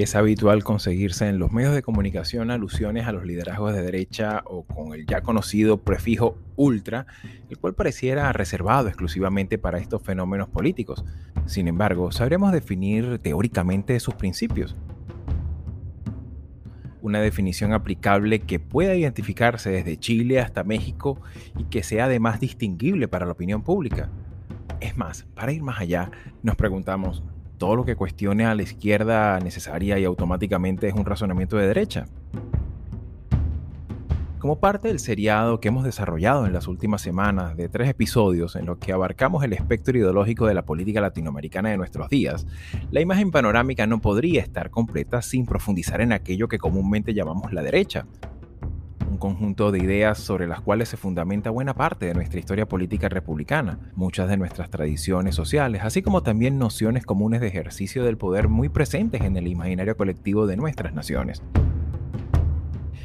Es habitual conseguirse en los medios de comunicación alusiones a los liderazgos de derecha o con el ya conocido prefijo ultra, el cual pareciera reservado exclusivamente para estos fenómenos políticos. Sin embargo, sabremos definir teóricamente sus principios. Una definición aplicable que pueda identificarse desde Chile hasta México y que sea además distinguible para la opinión pública. Es más, para ir más allá, nos preguntamos, todo lo que cuestione a la izquierda necesaria y automáticamente es un razonamiento de derecha. Como parte del seriado que hemos desarrollado en las últimas semanas de tres episodios en los que abarcamos el espectro ideológico de la política latinoamericana de nuestros días, la imagen panorámica no podría estar completa sin profundizar en aquello que comúnmente llamamos la derecha, conjunto de ideas sobre las cuales se fundamenta buena parte de nuestra historia política republicana, muchas de nuestras tradiciones sociales, así como también nociones comunes de ejercicio del poder muy presentes en el imaginario colectivo de nuestras naciones.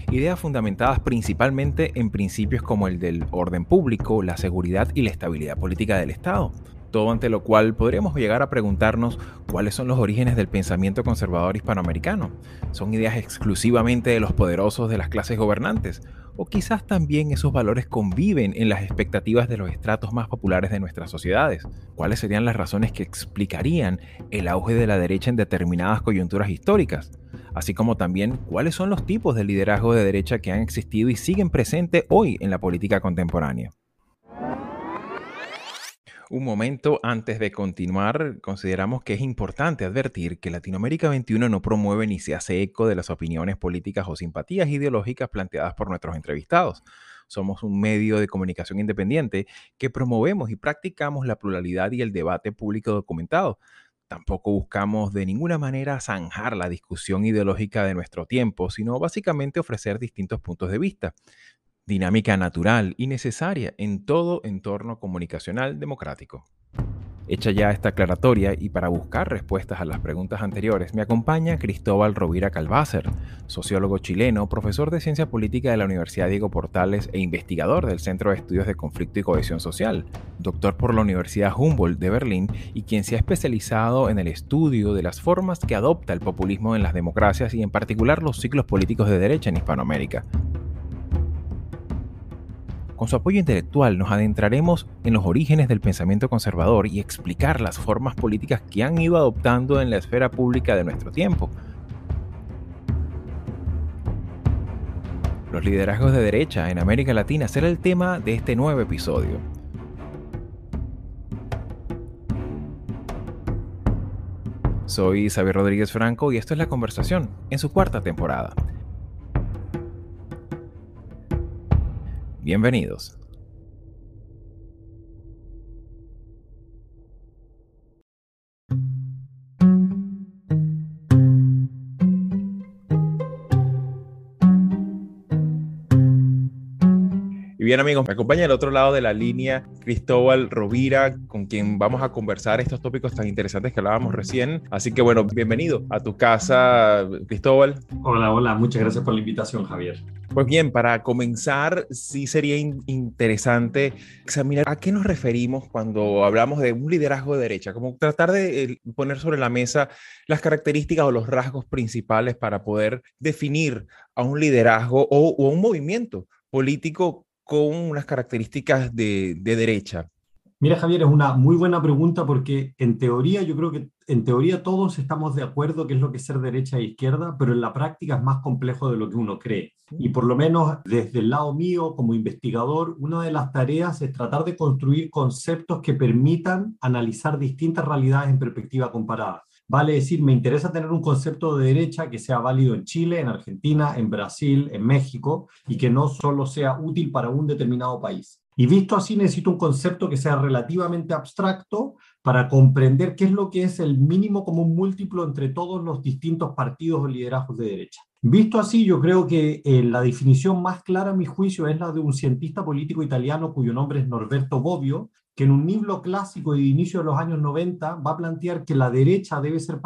Ideas fundamentadas principalmente en principios como el del orden público, la seguridad y la estabilidad política del Estado, todo ante lo cual podríamos llegar a preguntarnos cuáles son los orígenes del pensamiento conservador hispanoamericano. ¿Son ideas exclusivamente de los poderosos de las clases gobernantes? ¿O quizás también esos valores conviven en las expectativas de los estratos más populares de nuestras sociedades? ¿Cuáles serían las razones que explicarían el auge de la derecha en determinadas coyunturas históricas? Así como también cuáles son los tipos de liderazgo de derecha que han existido y siguen presentes hoy en la política contemporánea. Un momento antes de continuar, consideramos que es importante advertir que Latinoamérica 21 no promueve ni se hace eco de las opiniones políticas o simpatías ideológicas planteadas por nuestros entrevistados. Somos un medio de comunicación independiente que promovemos y practicamos la pluralidad y el debate público documentado. Tampoco buscamos de ninguna manera zanjar la discusión ideológica de nuestro tiempo, sino básicamente ofrecer distintos puntos de vista dinámica natural y necesaria en todo entorno comunicacional democrático. Hecha ya esta aclaratoria y para buscar respuestas a las preguntas anteriores, me acompaña Cristóbal Rovira Calvácer, sociólogo chileno, profesor de Ciencia Política de la Universidad Diego Portales e investigador del Centro de Estudios de Conflicto y Cohesión Social, doctor por la Universidad Humboldt de Berlín y quien se ha especializado en el estudio de las formas que adopta el populismo en las democracias y en particular los ciclos políticos de derecha en Hispanoamérica. Con su apoyo intelectual nos adentraremos en los orígenes del pensamiento conservador y explicar las formas políticas que han ido adoptando en la esfera pública de nuestro tiempo. Los liderazgos de derecha en América Latina será el tema de este nuevo episodio. Soy Xavier Rodríguez Franco y esto es La Conversación en su cuarta temporada. Bienvenidos. Bien amigos, me acompaña al otro lado de la línea Cristóbal Rovira, con quien vamos a conversar estos tópicos tan interesantes que hablábamos recién. Así que bueno, bienvenido a tu casa, Cristóbal. Hola, hola, muchas gracias por la invitación, Javier. Pues bien, para comenzar, sí sería interesante examinar a qué nos referimos cuando hablamos de un liderazgo de derecha, como tratar de eh, poner sobre la mesa las características o los rasgos principales para poder definir a un liderazgo o, o un movimiento político con unas características de, derecha? Mira, Javier, es una muy buena pregunta porque en teoría yo creo que en teoría todos estamos de acuerdo que es lo que es ser derecha e izquierda, pero en la práctica es más complejo de lo que uno cree. Y por lo menos desde el lado mío como investigador, una de las tareas es tratar de construir conceptos que permitan analizar distintas realidades en perspectiva comparada. Vale decir, me interesa tener un concepto de derecha que sea válido en Chile, en Argentina, en Brasil, en México, y que no solo sea útil para un determinado país. Y visto así, necesito un concepto que sea relativamente abstracto para comprender qué es lo que es el mínimo común múltiplo entre todos los distintos partidos o liderazgos de derecha. Visto así, yo creo que eh, la definición más clara, a mi juicio, es la de un cientista político italiano cuyo nombre es Norberto Bobbio, que en un libro clásico de inicio de los años 90 va a plantear que la derecha debe ser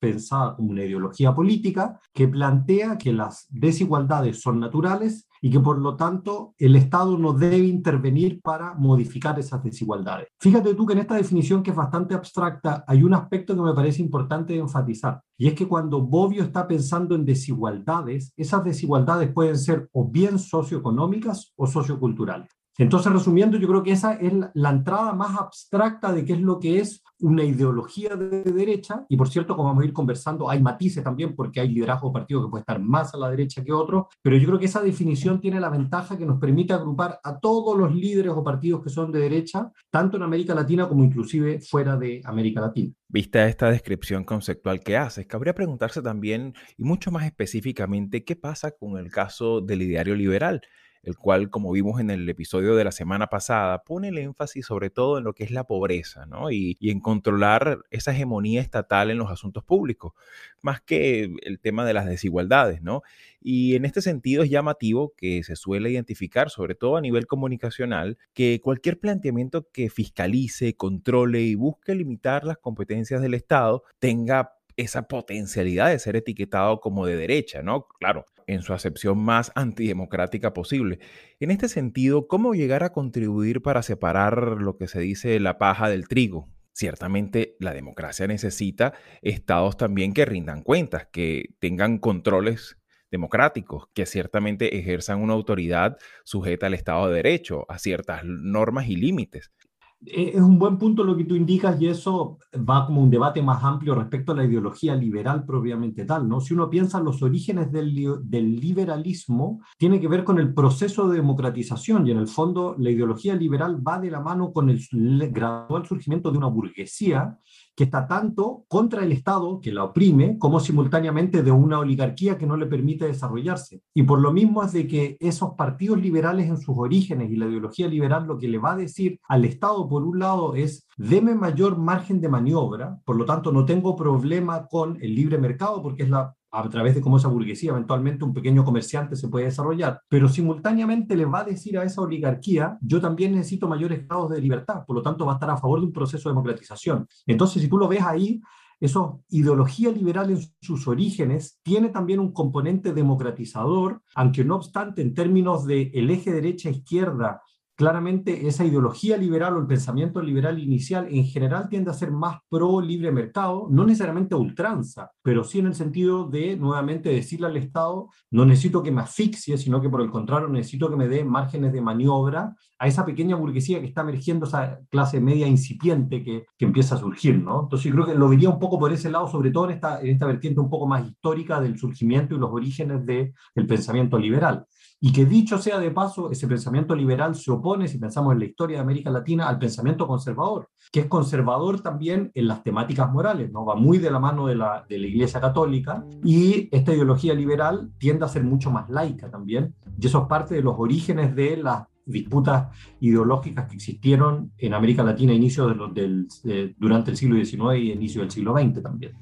pensada como una ideología política que plantea que las desigualdades son naturales y que por lo tanto el Estado no debe intervenir para modificar esas desigualdades. Fíjate tú que en esta definición que es bastante abstracta hay un aspecto que me parece importante enfatizar y es que cuando Bobbio está pensando en desigualdades, esas desigualdades pueden ser o bien socioeconómicas o socioculturales. Entonces, resumiendo, yo creo que esa es la entrada más abstracta de qué es lo que es una ideología de derecha, y por cierto, como vamos a ir conversando, hay matices también, porque hay liderazgo partido que puede estar más a la derecha que otro, pero yo creo que esa definición tiene la ventaja que nos permite agrupar a todos los líderes o partidos que son de derecha, tanto en América Latina como inclusive fuera de América Latina. Vista esta descripción conceptual que haces, cabría preguntarse también, y mucho más específicamente, qué pasa con el caso del ideario liberal el cual, como vimos en el episodio de la semana pasada, pone el énfasis sobre todo en lo que es la pobreza, ¿no? Y, en controlar esa hegemonía estatal en los asuntos públicos, más que el tema de las desigualdades, ¿no? Y en este sentido es llamativo que se suele identificar, sobre todo a nivel comunicacional, que cualquier planteamiento que fiscalice, controle y busque limitar las competencias del Estado tenga esa potencialidad de ser etiquetado como de derecha, ¿no? Claro, en su acepción más antidemocrática posible. En este sentido, ¿cómo llegar a contribuir para separar lo que se dice la paja del trigo? Ciertamente la democracia necesita estados también que rindan cuentas, que tengan controles democráticos, que ciertamente ejerzan una autoridad sujeta al Estado de Derecho, a ciertas normas y límites. Eh, es un buen punto lo que tú indicas y eso va como un debate más amplio respecto a la ideología liberal propiamente tal, ¿no? Si uno piensa en los orígenes del, del, liberalismo, tiene que ver con el proceso de democratización y en el fondo la ideología liberal va de la mano con el gradual surgimiento de una burguesía que está tanto contra el Estado, que la oprime, como simultáneamente de una oligarquía que no le permite desarrollarse. Y por lo mismo es de que esos partidos liberales en sus orígenes y la ideología liberal lo que le va a decir al Estado, por un lado, es deme mayor margen de maniobra, por lo tanto no tengo problema con el libre mercado porque es la a través de cómo esa burguesía, eventualmente un pequeño comerciante se puede desarrollar, pero simultáneamente le va a decir a esa oligarquía, yo también necesito mayores grados de libertad, por lo tanto va a estar a favor de un proceso de democratización. Entonces, si tú lo ves ahí, esa ideología liberal en sus orígenes tiene también un componente democratizador, aunque no obstante en términos del el eje derecha-izquierda claramente esa ideología liberal o el pensamiento liberal inicial en general tiende a ser más pro libre mercado, no necesariamente ultranza, pero sí en el sentido de nuevamente decirle al Estado, no necesito que me asfixie, sino que por el contrario necesito que me dé márgenes de maniobra a esa pequeña burguesía que está emergiendo, esa clase media incipiente que, que empieza a surgir, ¿no? Entonces yo creo que lo vería un poco por ese lado, sobre todo en esta, en esta vertiente un poco más histórica del surgimiento y los orígenes del pensamiento liberal. Y que dicho sea de paso, ese pensamiento liberal se opone, si pensamos en la historia de América Latina, al pensamiento conservador, que es conservador también en las temáticas morales, ¿no? va muy de la mano de la, de la Iglesia Católica, y esta ideología liberal tiende a ser mucho más laica también, y eso es parte de los orígenes de las disputas ideológicas que existieron en América Latina inicio del, durante el siglo XIX y inicio del siglo XX también.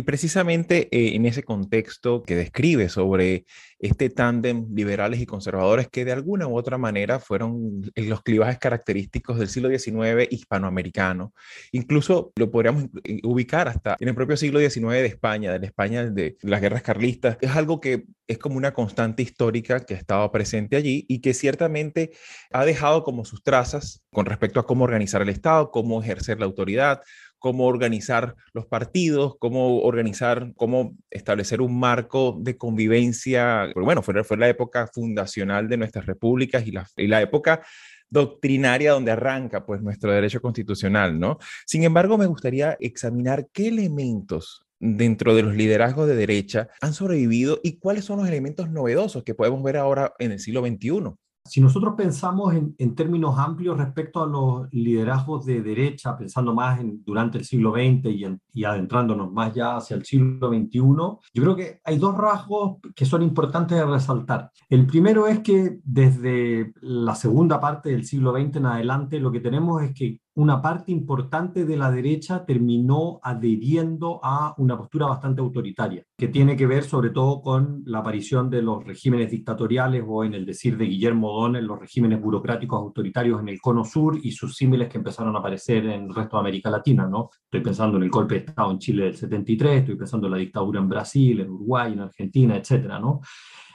Y precisamente eh, en ese contexto que describe sobre este tándem liberales y conservadores que de alguna u otra manera fueron los clivajes característicos del siglo XIX hispanoamericano. Incluso lo podríamos ubicar hasta en el propio siglo XIX de España, de la España de las guerras carlistas. Es algo que es como una constante histórica que ha estado presente allí y que ciertamente ha dejado como sus trazas con respecto a cómo organizar el Estado, cómo ejercer la autoridad, cómo organizar los partidos, cómo organizar, cómo establecer un marco de convivencia. bueno, fue, fue la época fundacional de nuestras repúblicas y la, y la época doctrinaria donde arranca pues nuestro derecho constitucional, ¿no? Sin embargo, me gustaría examinar qué elementos dentro de los liderazgos de derecha han sobrevivido y cuáles son los elementos novedosos que podemos ver ahora en el siglo XXI. Si nosotros pensamos en, términos amplios respecto a los liderazgos de derecha, pensando más en, durante el siglo XX y, y, adentrándonos más ya hacia el siglo XXI, yo creo que hay dos rasgos que son importantes de resaltar. El primero es que desde la segunda parte del siglo XX en adelante lo que tenemos es que una parte importante de la derecha terminó adheriendo a una postura bastante autoritaria, que tiene que ver sobre todo con la aparición de los regímenes dictatoriales o en el decir de Guillermo O'Donnell, los regímenes burocráticos autoritarios en el cono sur y sus símiles que empezaron a aparecer en el resto de América Latina, ¿no? Estoy pensando en el golpe de Estado en Chile del 73, estoy pensando en la dictadura en Brasil, en Uruguay, en Argentina, etcétera, ¿no?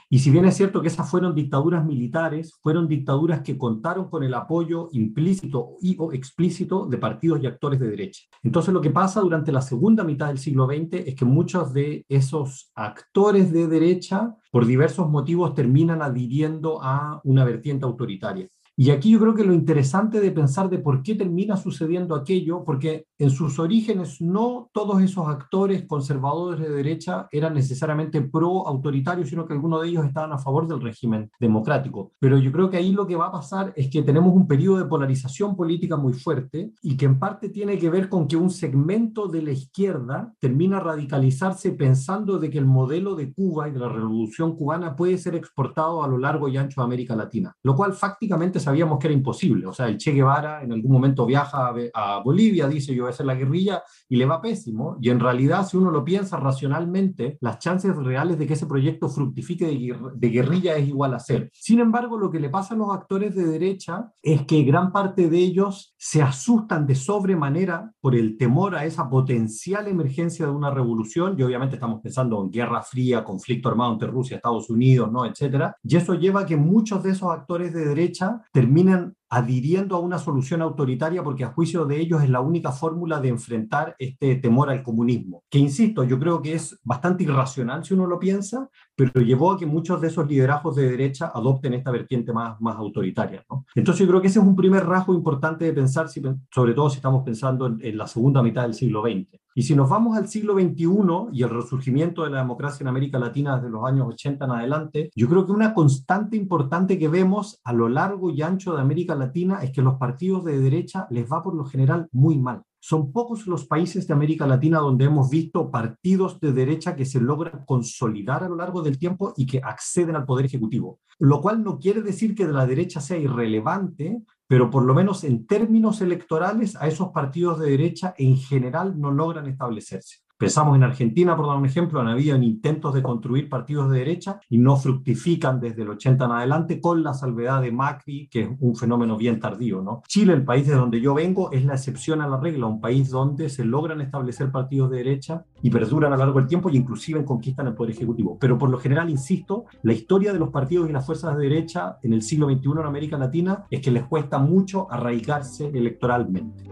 Y si bien es cierto que esas fueron dictaduras militares, fueron dictaduras que contaron con el apoyo implícito y o explícito de partidos y actores de derecha. Entonces lo que pasa durante la segunda mitad del siglo XX es que muchos de esos actores de derecha, por diversos motivos, terminan adhiriendo a una vertiente autoritaria. Y aquí yo creo que lo interesante de pensar de por qué termina sucediendo aquello, porque en sus orígenes no todos esos actores conservadores de derecha eran necesariamente pro autoritarios, sino que algunos de ellos estaban a favor del régimen democrático. Pero yo creo que ahí lo que va a pasar es que tenemos un periodo de polarización política muy fuerte y que en parte tiene que ver con que un segmento de la izquierda termina radicalizarse pensando de que el modelo de Cuba y de la revolución cubana puede ser exportado a lo largo y ancho de América Latina, lo cual fácticamente sabíamos que era imposible. O sea, el Che Guevara en algún momento viaja a, Bolivia, dice yo voy a hacer la guerrilla y le va pésimo. Y en realidad, si uno lo piensa racionalmente, las chances reales de que ese proyecto fructifique de, guerrilla es igual a cero. Sin embargo, lo que le pasa a los actores de derecha es que gran parte de ellos se asustan de sobremanera por el temor a esa potencial emergencia de una revolución. Y obviamente estamos pensando en guerra fría, conflicto armado entre Rusia, Estados Unidos, ¿no? etcétera. Y eso lleva a que muchos de esos actores de derecha terminan adhiriendo a una solución autoritaria porque a juicio de ellos es la única fórmula de enfrentar este temor al comunismo, que insisto, yo creo que es bastante irracional si uno lo piensa, pero llevó a que muchos de esos liderazgos de derecha adopten esta vertiente más, más autoritaria. ¿no? Entonces yo creo que ese es un primer rasgo importante de pensar, sobre todo si estamos pensando en la segunda mitad del siglo XX. Y si nos vamos al siglo XXI y el resurgimiento de la democracia en América Latina desde los años 80 en adelante, yo creo que una constante importante que vemos a lo largo y ancho de América Latina es que los partidos de derecha les va por lo general muy mal. Son pocos los países de América Latina donde hemos visto partidos de derecha que se logran consolidar a lo largo del tiempo y que acceden al poder ejecutivo. Lo cual no quiere decir que de la derecha sea irrelevante, pero por lo menos en términos electorales a esos partidos de derecha en general no logran establecerse. Pensamos en Argentina, por dar un ejemplo, han habido intentos de construir partidos de derecha y no fructifican desde el 80 en adelante con la salvedad de Macri, que es un fenómeno bien tardío. ¿no? Chile, el país de donde yo vengo, es la excepción a la regla, un país donde se logran establecer partidos de derecha y perduran a lo largo del tiempo y inclusive conquistan el poder ejecutivo. Pero por lo general, insisto, la historia de los partidos y las fuerzas de derecha en el siglo XXI en América Latina es que les cuesta mucho arraigarse electoralmente.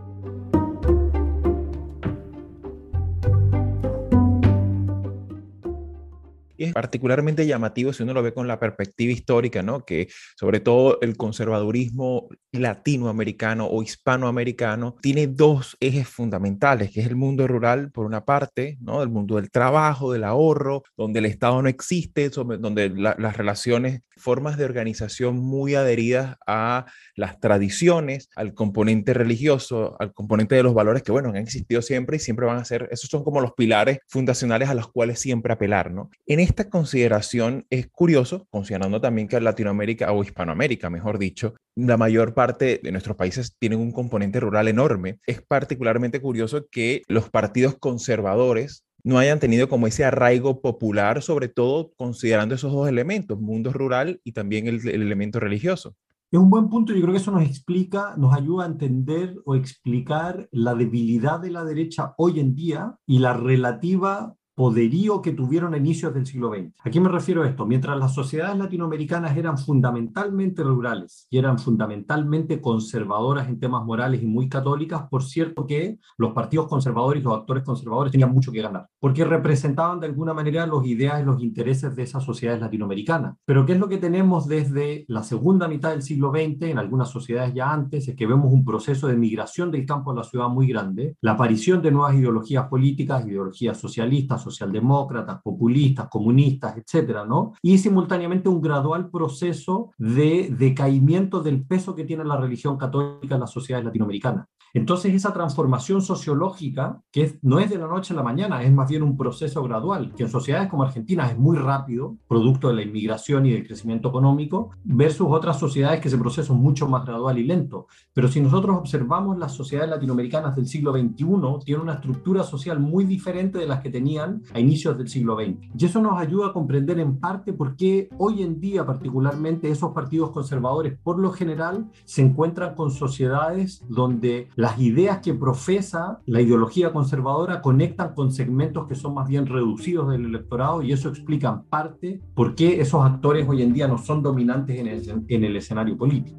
Es particularmente llamativo si uno lo ve con la perspectiva histórica, ¿no? Que sobre todo el conservadurismo latinoamericano o hispanoamericano tiene dos ejes fundamentales, que es el mundo rural, por una parte, ¿no? El mundo del trabajo, del ahorro, donde el Estado no existe, donde las relaciones, formas de organización muy adheridas a las tradiciones, al componente religioso, al componente de los valores que, bueno, han existido siempre y siempre van a ser, esos son como los pilares fundacionales a los cuales siempre apelar, ¿no? En esta consideración es curioso, considerando también que Latinoamérica o Hispanoamérica, mejor dicho, la mayor parte de nuestros países tienen un componente rural enorme. Es particularmente curioso que los partidos conservadores no hayan tenido como ese arraigo popular, sobre todo considerando esos dos elementos, mundo rural y también el, el elemento religioso. Es un buen punto, yo creo que eso nos explica, nos ayuda a entender o explicar la debilidad de la derecha hoy en día y la relativa poderío que tuvieron a inicios del siglo XX. ¿A qué me refiero a esto? Mientras las sociedades latinoamericanas eran fundamentalmente rurales y eran fundamentalmente conservadoras en temas morales y muy católicas, por cierto que los partidos conservadores y los actores conservadores tenían mucho que ganar, porque representaban de alguna manera los ideas y los intereses de esas sociedades latinoamericanas. Pero ¿qué es lo que tenemos desde la segunda mitad del siglo XX, en algunas sociedades ya antes, es que vemos un proceso de migración del campo a la ciudad muy grande, la aparición de nuevas ideologías políticas, ideologías socialistas, socialdemócratas, populistas, comunistas, etcétera, ¿no? Y simultáneamente un gradual proceso de decaimiento del peso que tiene la religión católica en las sociedades latinoamericanas. Entonces, esa transformación sociológica, que no es de la noche a la mañana, es más bien un proceso gradual, que en sociedades como Argentina es muy rápido, producto de la inmigración y del crecimiento económico, versus otras sociedades que ese proceso es mucho más gradual y lento. Pero si nosotros observamos las sociedades latinoamericanas del siglo XXI, tienen una estructura social muy diferente de las que tenían a inicios del siglo XX. Y eso nos ayuda a comprender en parte por qué hoy en día, particularmente, esos partidos conservadores, por lo general, se encuentran con sociedades donde las ideas que profesa la ideología conservadora conectan con segmentos que son más bien reducidos del electorado y eso explica en parte por qué esos actores hoy en día no son dominantes en el, en el escenario político.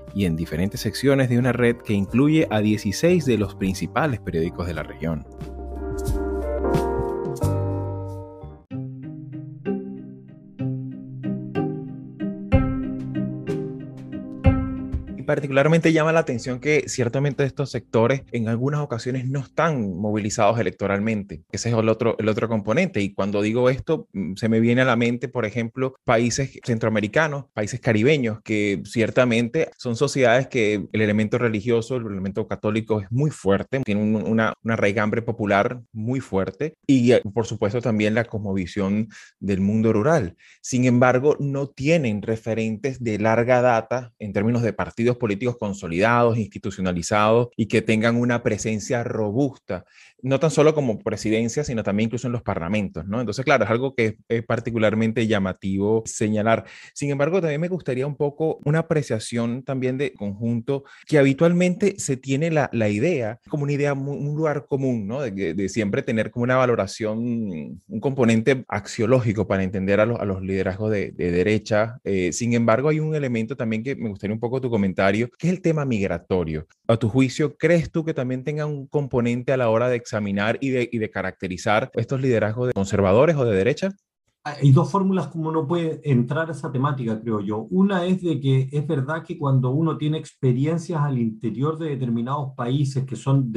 y en diferentes secciones de una red que incluye a 16 de los principales periódicos de la región. Particularmente llama la atención que ciertamente estos sectores en algunas ocasiones no están movilizados electoralmente. Ese es el otro, el otro componente. Y cuando digo esto, mm, se me viene a la mente, por ejemplo, países centroamericanos, países caribeños, que ciertamente son sociedades que el elemento religioso, el elemento católico es muy fuerte, tiene una, una raigambre popular muy fuerte y, eh, por supuesto, también la cosmovisión del mundo rural. Sin embargo, no tienen referentes de larga data en términos de partidos políticos consolidados, institucionalizados y que tengan una presencia robusta no tan solo como presidencia, sino también incluso en los parlamentos, ¿no? Entonces, claro, es algo que es particularmente llamativo señalar. Sin embargo, también me gustaría un poco una apreciación también de conjunto que habitualmente se tiene la, la idea como una idea, un lugar común, ¿no? De, de, siempre tener como una valoración, un componente axiológico para entender a los, a los liderazgos de, de derecha. Eh, sin embargo, hay un elemento también que me gustaría un poco tu comentario, que es el tema migratorio. A tu juicio, ¿crees tú que también tenga un componente a la hora de examinar y de, y de caracterizar estos liderazgos de conservadores o de derecha? Hay dos fórmulas como uno puede entrar a esa temática, creo yo. Una es de que es verdad que cuando uno tiene experiencias al interior de determinados países que son,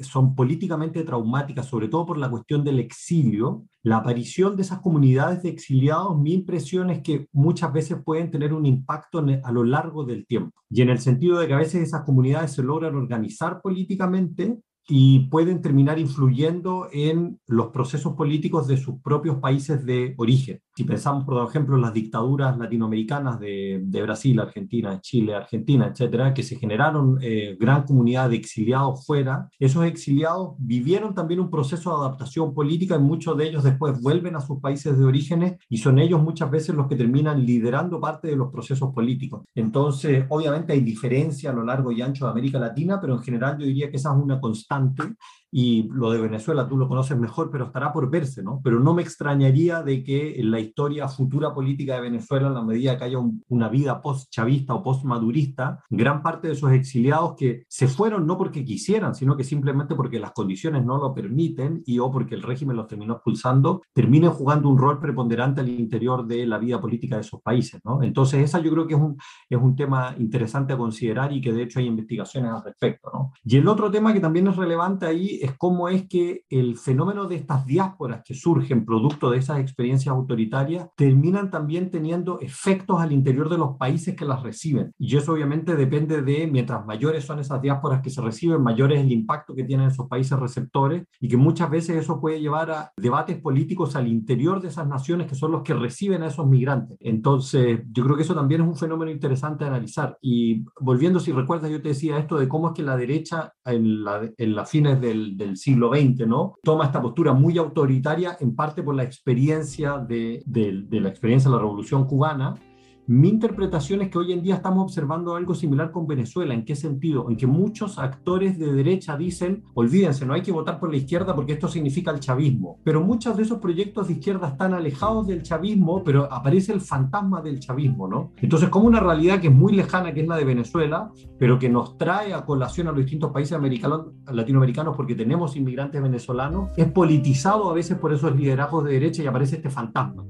son políticamente traumáticas, sobre todo por la cuestión del exilio, la aparición de esas comunidades de exiliados, mi impresión es que muchas veces pueden tener un impacto a lo largo del tiempo. Y en el sentido de que a veces esas comunidades se logran organizar políticamente y pueden terminar influyendo en los procesos políticos de sus propios países de origen. Si pensamos, por ejemplo, en las dictaduras latinoamericanas de, de Brasil, Argentina, Chile, Argentina, etcétera, que se generaron eh, gran comunidad de exiliados fuera, esos exiliados vivieron también un proceso de adaptación política y muchos de ellos después vuelven a sus países de orígenes y son ellos muchas veces los que terminan liderando parte de los procesos políticos. Entonces, obviamente hay diferencia a lo largo y ancho de América Latina, pero en general yo diría que esa es una constante tanto y lo de Venezuela tú lo conoces mejor, pero estará por verse, ¿no? Pero no me extrañaría de que en la historia futura política de Venezuela, en la medida que haya una vida post-chavista o post-madurista, gran parte de esos exiliados que se fueron no porque quisieran, sino que simplemente porque las condiciones no lo permiten y o porque el régimen los terminó expulsando, terminen jugando un rol preponderante al interior de la vida política de esos países, ¿no? Entonces, esa yo creo que es un, es un tema interesante a considerar y que de hecho hay investigaciones al respecto, ¿no? Y el otro tema que también es relevante ahí es cómo es que el fenómeno de estas diásporas que surgen producto de esas experiencias autoritarias terminan también teniendo efectos al interior de los países que las reciben. Y eso obviamente depende de, mientras mayores son esas diásporas que se reciben, mayor es el impacto que tienen esos países receptores y que muchas veces eso puede llevar a debates políticos al interior de esas naciones que son los que reciben a esos migrantes. Entonces, yo creo que eso también es un fenómeno interesante de analizar. Y volviendo, si recuerdas, yo te decía esto de cómo es que la derecha en, en las fines del del, siglo XX, ¿no? Toma esta postura muy autoritaria, en parte por la experiencia de la experiencia de la Revolución Cubana, mi interpretación es que hoy en día estamos observando algo similar con Venezuela. ¿En qué sentido? En que muchos actores de derecha dicen, olvídense, no hay que votar por la izquierda porque esto significa el chavismo. Pero muchos de esos proyectos de izquierda están alejados del chavismo, pero aparece el fantasma del chavismo, ¿no? Entonces, como una realidad que es muy lejana, que es la de Venezuela, pero que nos trae a colación a los distintos países americanos, latinoamericanos porque tenemos inmigrantes venezolanos, es politizado a veces por esos liderazgos de derecha y aparece este fantasma.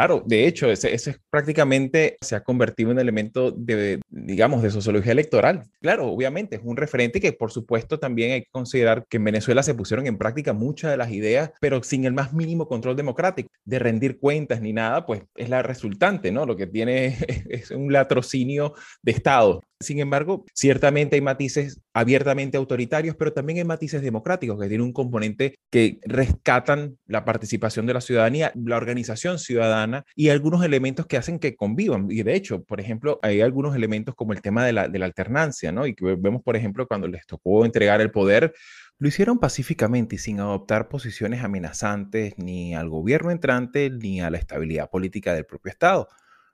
Claro, de hecho, ese, ese, prácticamente se ha convertido en un elemento de, digamos, de sociología electoral. Claro, obviamente es un referente que, por supuesto, también hay que considerar que en Venezuela se pusieron en práctica muchas de las ideas, pero sin el más mínimo control democrático, de rendir cuentas ni nada, pues es la resultante, ¿no? Lo que tiene es un latrocinio de Estado. Sin embargo, ciertamente hay matices abiertamente autoritarios, pero también hay matices democráticos que tienen un componente que rescatan la participación de la ciudadanía, la organización ciudadana y algunos elementos que hacen que convivan. Y de hecho, por ejemplo, hay algunos elementos como el tema de la, alternancia, ¿no? Y que vemos, por ejemplo, cuando les tocó entregar el poder, lo hicieron pacíficamente y sin adoptar posiciones amenazantes ni al gobierno entrante ni a la estabilidad política del propio Estado.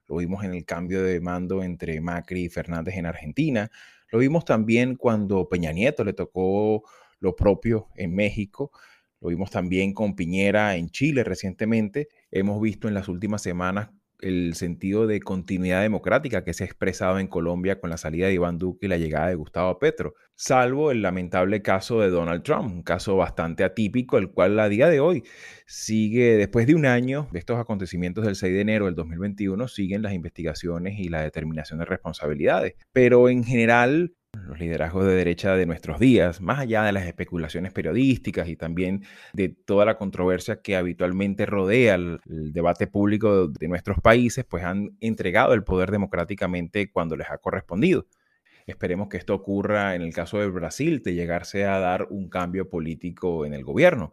Lo vimos en el cambio de mando entre Macri y Fernández en Argentina. Lo vimos también cuando Peña Nieto le tocó lo propio en México. Lo vimos también con Piñera en Chile recientemente. Hemos visto en las últimas semanas el sentido de continuidad democrática que se ha expresado en Colombia con la salida de Iván Duque y la llegada de Gustavo Petro, salvo el lamentable caso de Donald Trump, un caso bastante atípico, el cual a día de hoy sigue, después de un año de estos acontecimientos del 6 de enero del 2021, siguen las investigaciones y la determinación de responsabilidades. Pero en general, los liderazgos de derecha de nuestros días, más allá de las especulaciones periodísticas y también de toda la controversia que habitualmente rodea el, debate público de nuestros países, pues han entregado el poder democráticamente cuando les ha correspondido. Esperemos que esto ocurra en el caso de Brasil, de llegarse a dar un cambio político en el gobierno.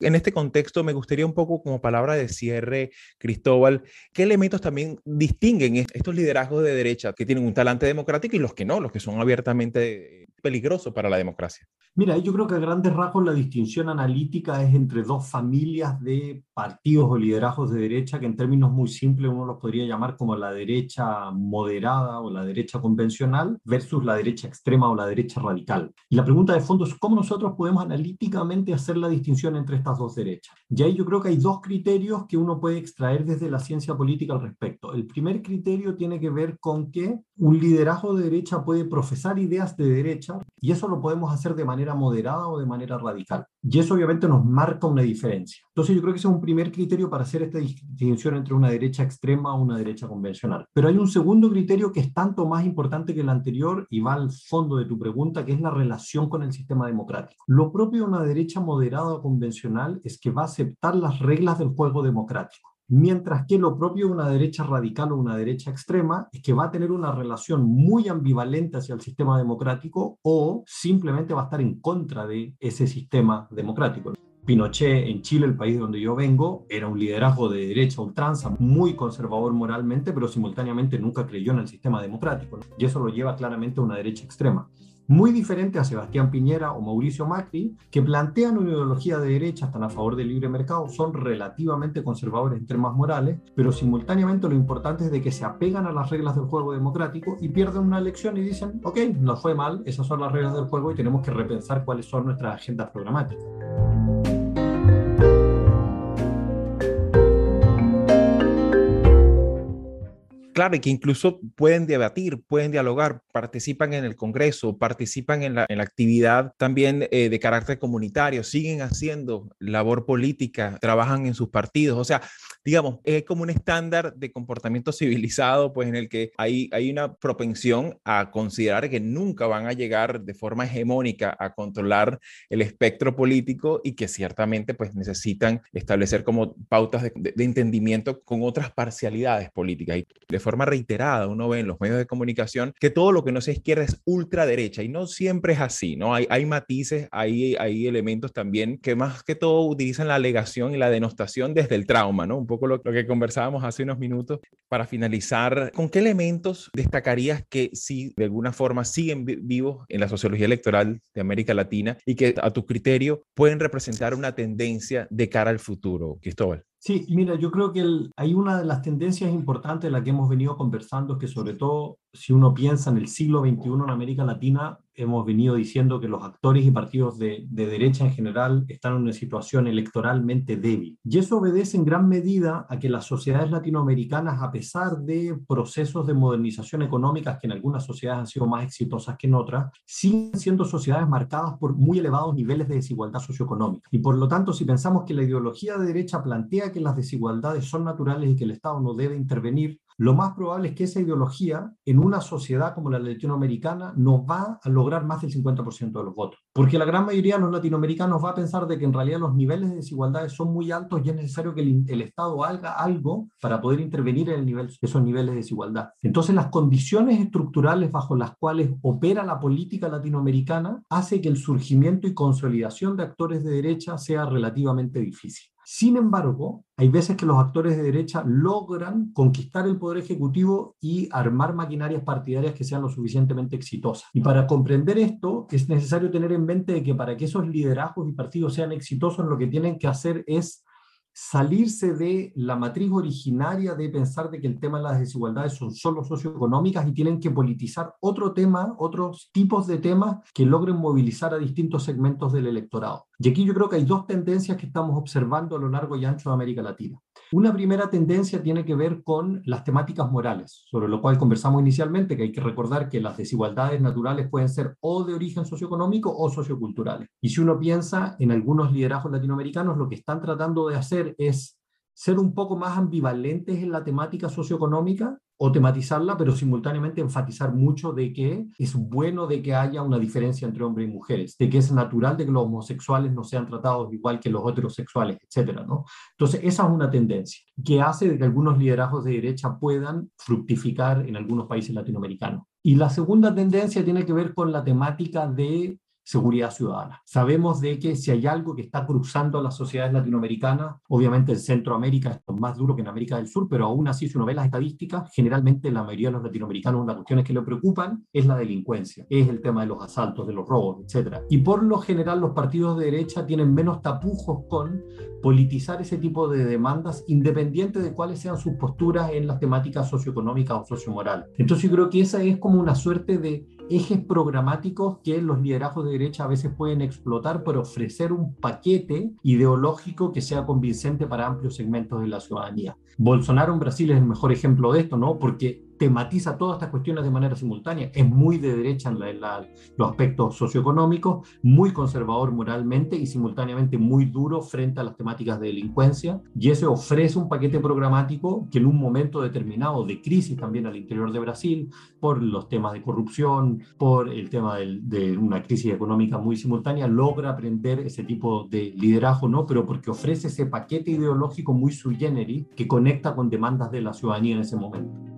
En este contexto, me gustaría un poco como palabra de cierre, Cristóbal, ¿qué elementos también distinguen estos liderazgos de derecha que tienen un talante democrático y los que no, los que son abiertamente peligrosos para la democracia? Mira, yo creo que a grandes rasgos la distinción analítica es entre dos familias de partidos o liderazgos de derecha que en términos muy simples uno los podría llamar como la derecha moderada o la derecha convencional versus la derecha extrema o la derecha radical. Y la pregunta de fondo es cómo nosotros podemos analíticamente hacer la distinción entre estas dos derechas. Y ahí yo creo que hay dos criterios que uno puede extraer desde la ciencia política al respecto. El primer criterio tiene que ver con que un liderazgo de derecha puede profesar ideas de derecha y eso lo podemos hacer de manera moderada o de manera radical. Y eso obviamente nos marca una diferencia. Entonces yo creo que ese es un primer criterio para hacer esta distinción entre una derecha extrema o una derecha convencional. Pero hay un segundo criterio que es tanto más importante que el anterior y va al fondo de tu pregunta, que es la relación con el sistema democrático. Lo propio de una derecha moderada o convencional es que va a aceptar las reglas del juego democrático. Mientras que lo propio de una derecha radical o una derecha extrema es que va a tener una relación muy ambivalente hacia el sistema democrático o simplemente va a estar en contra de ese sistema democrático. Pinochet en Chile, el país donde yo vengo, era un liderazgo de derecha ultranza, muy conservador moralmente, pero simultáneamente nunca creyó en el sistema democrático. Y eso lo lleva claramente a una derecha extrema muy diferente a Sebastián Piñera o Mauricio Macri, que plantean una ideología de derecha, están a favor del libre mercado, son relativamente conservadores en temas morales, pero simultáneamente lo importante es de que se apegan a las reglas del juego democrático y pierden una elección y dicen, ok, nos fue mal, esas son las reglas del juego y tenemos que repensar cuáles son nuestras agendas programáticas. Claro, y que incluso pueden debatir, pueden dialogar, participan en el Congreso, participan en la, actividad también eh, de carácter comunitario, siguen haciendo labor política, trabajan en sus partidos. O sea, digamos, es como un estándar de comportamiento civilizado, pues en el que hay, hay una propensión a considerar que nunca van a llegar de forma hegemónica a controlar el espectro político y que ciertamente pues necesitan establecer como pautas de, entendimiento con otras parcialidades políticas. Y forma reiterada uno ve en los medios de comunicación que todo lo que no sea izquierda es ultraderecha y no siempre es así, ¿no? Hay, matices, hay, elementos también que más que todo utilizan la alegación y la denostación desde el trauma, ¿no? Un poco lo, que conversábamos hace unos minutos. Para finalizar, ¿con qué elementos destacarías que sí, de alguna forma, siguen vivos en la sociología electoral de América Latina y que a tu criterio pueden representar una tendencia de cara al futuro, Cristóbal? Sí, mira, yo creo que hay una de las tendencias importantes de la que hemos venido conversando, que sobre todo si uno piensa en el siglo XXI en América Latina, hemos venido diciendo que los actores y partidos de, derecha en general están en una situación electoralmente débil. Y eso obedece en gran medida a que las sociedades latinoamericanas, a pesar de procesos de modernización económica que en algunas sociedades han sido más exitosas que en otras, siguen siendo sociedades marcadas por muy elevados niveles de desigualdad socioeconómica. Y por lo tanto, si pensamos que la ideología de derecha plantea que las desigualdades son naturales y que el Estado no debe intervenir, lo más probable es que esa ideología en una sociedad como la latinoamericana no va a lograr más del 50% de los votos. Porque la gran mayoría de los latinoamericanos va a pensar de que en realidad los niveles de desigualdades son muy altos y es necesario que el, Estado haga algo para poder intervenir en esos niveles de desigualdad. Entonces las condiciones estructurales bajo las cuales opera la política latinoamericana hace que el surgimiento y consolidación de actores de derecha sea relativamente difícil. Sin embargo, hay veces que los actores de derecha logran conquistar el poder ejecutivo y armar maquinarias partidarias que sean lo suficientemente exitosas. Y para comprender esto, es necesario tener en mente que para que esos liderazgos y partidos sean exitosos, lo que tienen que hacer es salirse de la matriz originaria de pensar de que el tema de las desigualdades son solo socioeconómicas y tienen que politizar otro tema, otros tipos de temas que logren movilizar a distintos segmentos del electorado. Y aquí yo creo que hay dos tendencias que estamos observando a lo largo y ancho de América Latina. Una primera tendencia tiene que ver con las temáticas morales, sobre lo cual conversamos inicialmente, que hay que recordar que las desigualdades naturales pueden ser o de origen socioeconómico o socioculturales. Y si uno piensa en algunos liderazgos latinoamericanos, lo que están tratando de hacer es ser un poco más ambivalentes en la temática socioeconómica o tematizarla, pero simultáneamente enfatizar mucho de que es bueno de que haya una diferencia entre hombres y mujeres, de que es natural de que los homosexuales no sean tratados igual que los heterosexuales, etcétera, ¿no? Entonces, esa es una tendencia que hace de que algunos liderazgos de derecha puedan fructificar en algunos países latinoamericanos. Y la segunda tendencia tiene que ver con la temática de seguridad ciudadana. Sabemos de que si hay algo que está cruzando a las sociedades latinoamericanas, obviamente en Centroamérica es más duro que en América del Sur, pero aún así si uno ve las estadísticas, generalmente la mayoría de los latinoamericanos las cuestiones que le preocupan es la delincuencia, es el tema de los asaltos, de los robos, etc. Y por lo general los partidos de derecha tienen menos tapujos con politizar ese tipo de demandas independiente de cuáles sean sus posturas en las temáticas socioeconómicas o sociomorales. Entonces yo creo que esa es como una suerte de ejes programáticos que los liderazgos de derecha a veces pueden explotar por ofrecer un paquete ideológico que sea convincente para amplios segmentos de la ciudadanía. Bolsonaro en Brasil es el mejor ejemplo de esto, ¿no? Porque tematiza todas estas cuestiones de manera simultánea. Es muy de derecha en, los aspectos socioeconómicos, muy conservador moralmente y simultáneamente muy duro frente a las temáticas de delincuencia. Y ese ofrece un paquete programático que en un momento determinado de crisis también al interior de Brasil, por los temas de corrupción, por el tema de una crisis económica muy simultánea, logra aprender ese tipo de liderazgo, ¿no? Pero porque ofrece ese paquete ideológico muy sui generis que conecta con demandas de la ciudadanía en ese momento.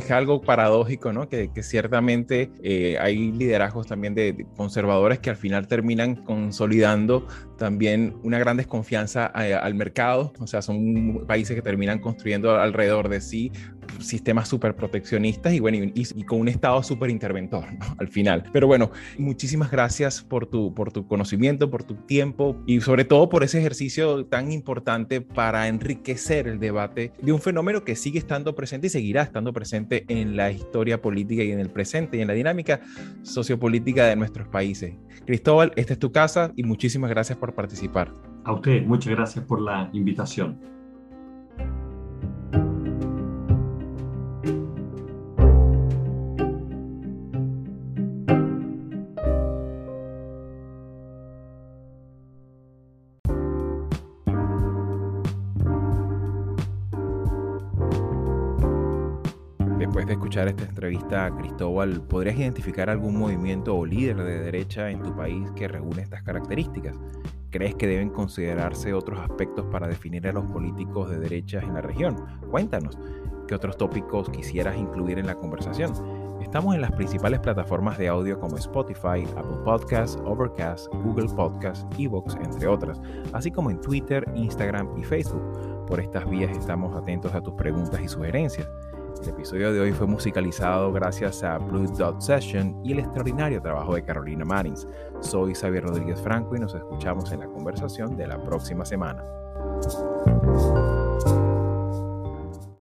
Pues algo paradójico, ¿no? Que, ciertamente eh, hay liderazgos también de, conservadores que al final terminan consolidando también una gran desconfianza eh, al mercado, o sea, son países que terminan construyendo alrededor de sí sistemas súper proteccionistas y, bueno, y, con un Estado súper interventor al final. Pero bueno, muchísimas gracias por tu, por tu conocimiento, por tu tiempo y sobre todo por ese ejercicio tan importante para enriquecer el debate de un fenómeno que sigue estando presente y seguirá estando presente en la historia política y en el presente y en la dinámica sociopolítica de nuestros países. Cristóbal, esta es tu casa y muchísimas gracias por participar. A usted, muchas gracias por la invitación. Después de escuchar esta entrevista, Cristóbal, ¿podrías identificar algún movimiento o líder de derecha en tu país que reúne estas características? ¿Crees que deben considerarse otros aspectos para definir a los políticos de derechas en la región? Cuéntanos, ¿qué otros tópicos quisieras incluir en la conversación? Estamos en las principales plataformas de audio como Spotify, Apple Podcasts, Overcast, Google Podcasts, Evox, entre otras, así como en Twitter, Instagram y Facebook. Por estas vías estamos atentos a tus preguntas y sugerencias. El episodio de hoy fue musicalizado gracias a Blue Dot Session y el extraordinario trabajo de Carolina Marins. Soy Xavier Rodríguez Franco y nos escuchamos en la conversación de la próxima semana.